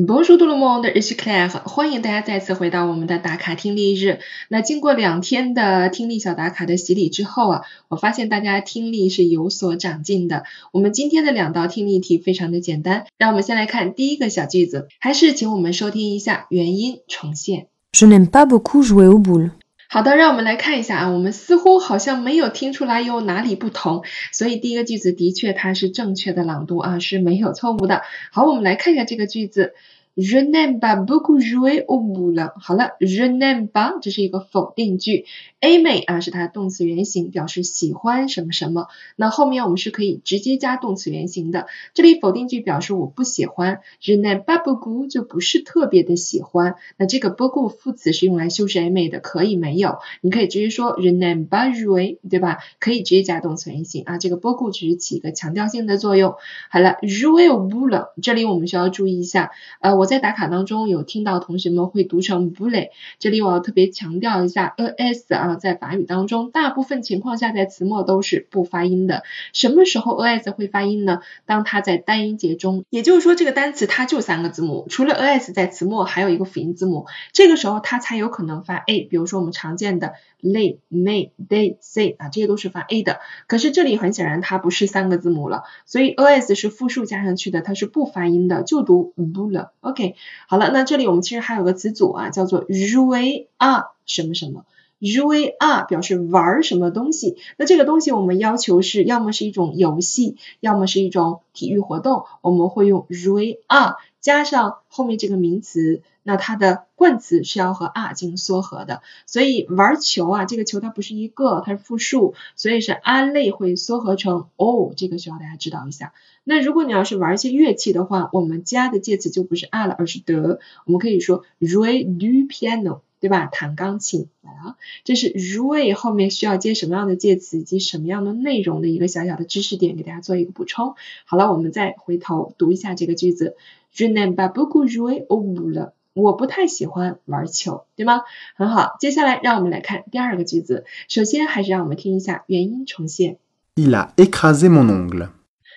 Bonjour tout le monde, ici Claire。欢迎大家再次回到我们的打卡听力日。那经过两天的听力小打卡的洗礼之后啊，我发现大家听力是有所长进的。我们今天的两道听力题非常的简单，让我们先来看第一个小句子，还是请我们收听一下原音重现。Je n'aime pas beaucoup jouer au boule. 好的，让我们来看一下啊，我们似乎好像没有听出来有哪里不同，所以第一个句子的确它是正确的朗读啊，是没有错误的。好，我们来看一下这个句子。Je n'aime pas beaucoup jouer aux boules。好了，Je n'aime pas 这是一个否定句，aimer 啊是它的动词原形，表示喜欢什么什么。那后面我们是可以直接加动词原形的。这里否定句表示我不喜欢，Je n'aime pas beaucoup 就不是特别的喜欢。那这个 beaucoup 副词是用来修饰 aimer 的，可以没有，你可以直接说 Je n'aime pas jouer，对吧？可以直接加动词原形啊。这个 beaucoup 只是起一个强调性的作用。好了，jouer aux boules，这里我们需要注意一下，呃，我。在打卡当中有听到同学们会读成 bulla，这里我要特别强调一下 a s 啊，在法语当中大部分情况下在词末都是不发音的。什么时候 a s 会发音呢？当它在单音节中，也就是说这个单词它就三个字母，除了 a s 在词末还有一个辅音字母，这个时候它才有可能发 a。比如说我们常见的 lay、may、day、say 啊，这些都是发 a 的。可是这里很显然它不是三个字母了，所以 a s 是复数加上去的，它是不发音的，就读 bulla。OK。OK，好了，那这里我们其实还有个词组啊，叫做 jouer à 什么什么，jouer à 表示玩什么东西。那这个东西我们要求是要么是一种游戏，要么是一种体育活动，我们会用 jouer à 加上后面这个名词，那它的冠词是要和 are 进行缩合的。所以玩球啊，这个球它不是一个，它是复数，所以是 à 类会缩合成 o，这个需要大家知道一下。那如果你要是玩一些乐器的话，我们加的介词就不是 are 了，而是 the，。我们可以说 j o u e du piano，对吧？弹钢琴。来啊，这是 r u e 后面需要接什么样的介词以及什么样的内容的一个小小的知识点，给大家做一个补充。好了，我们再回头读一下这个句子：Je n'aime pas beaucoup jouer aux boules。我不太喜欢玩球，对吗？很好，接下来让我们来看第二个句子。首先还是让我们听一下原音重现。Il a écrasé mon ongle.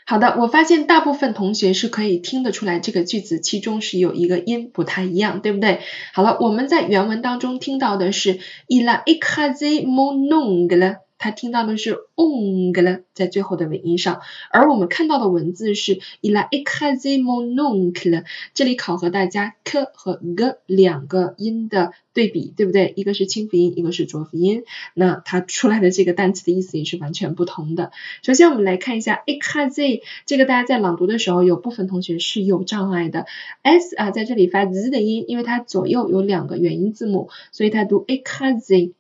好的，我发现大部分同学是可以听得出来这个句子其中是有一个音不太一样，对不对？好了，我们在原文当中听到的是 il a écrasé mon ongle，他听到的是 ongle 在最后的尾音上，而我们看到的文字是 il a écrasé mon oncle，这里考核大家 k 和 g 两个音的对比，对不对？一个是清辅音，一个是浊辅音，那它出来的这个单词的意思也是完全不同的。首先我们来看一下 écrasé，这个大家在朗读的时候有部分同学是有障碍的，s 啊在这里发 z 的音，因为它左右有两个元音字母，所以它读 écrasé。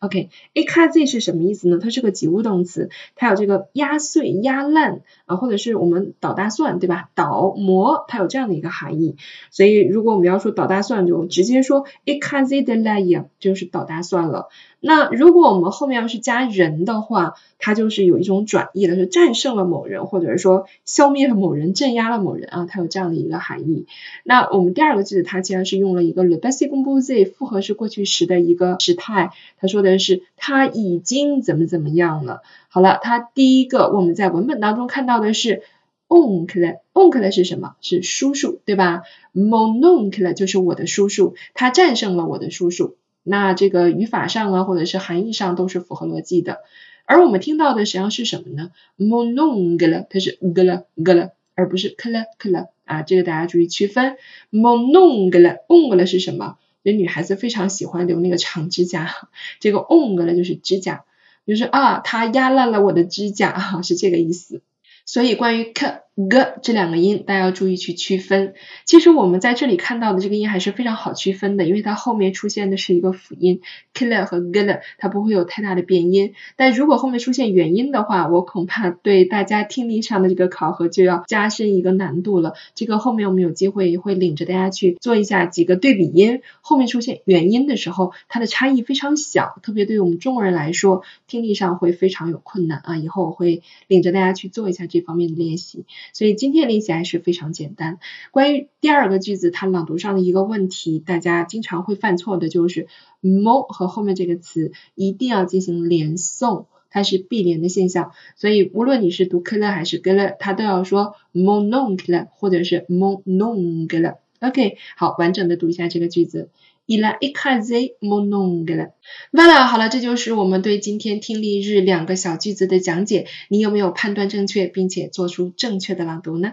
écrasé，OK，écrasé 是什么意思呢？它是个及物动词，它有这个压碎、压烂啊，或者是我们捣大蒜，对吧？捣磨，它有这样的一个含义。所以如果我们要说捣大蒜，就直接说 écrasé de l'ail，就是捣大蒜了。那如果我们后面要是加人的话，它就是有一种转义了，是战胜了某人，或者是说消灭了某人、镇压了某人啊，它有这样的一个含义。那我们第二个句子，它既然是用了一个 le passé composé 复合式过去时的一个时态，它说的是他已经怎么怎么样了。好了，它第一个我们在文本当中看到的是 oncle，oncle 是什么？是叔叔，对吧？mon oncle 就是我的叔叔，他战胜了我的叔叔。那这个语法上啊，或者是含义上都是符合逻辑的。而我们听到的实际上是什么呢？mon ongle 它是 g 了 g 了，而不是 k 了 k 了啊，这个大家注意区分。mon ongle ongle 是什么？这女孩子非常喜欢留那个长指甲，这个 on 的呢就是指甲，就是啊，她压烂了我的指甲。啊，是这个意思。所以关于 k、g 这两个音，大家要注意去区分。其实我们在这里看到的这个音还是非常好区分的，因为它后面出现的是一个辅音，kler 和 g 了，它不会有太大的变音。但如果后面出现元音的话，我恐怕对大家听力上的这个考核就要加深一个难度了。这个后面我们有机会会领着大家去做一下几个对比音，后面出现元音的时候，它的差异非常小，特别对于我们中国人来说，听力上会非常有困难啊。以后我会领着大家去做一下这方面的练习。所以今天练习还是非常简单。关于第二个句子，它朗读上的一个问题，大家经常会犯错的就是 mo 和后面这个词一定要进行连诵。它是必连的现象，所以无论你是读科勒还是格勒，它都要说 mon oncle 或者是 mon oncle。OK，好，完整的读一下这个句子。Il a écrasé mon ongle。Voilà，好了，这就是我们对今天听力日两个小句子的讲解。你有没有判断正确，并且做出正确的朗读呢？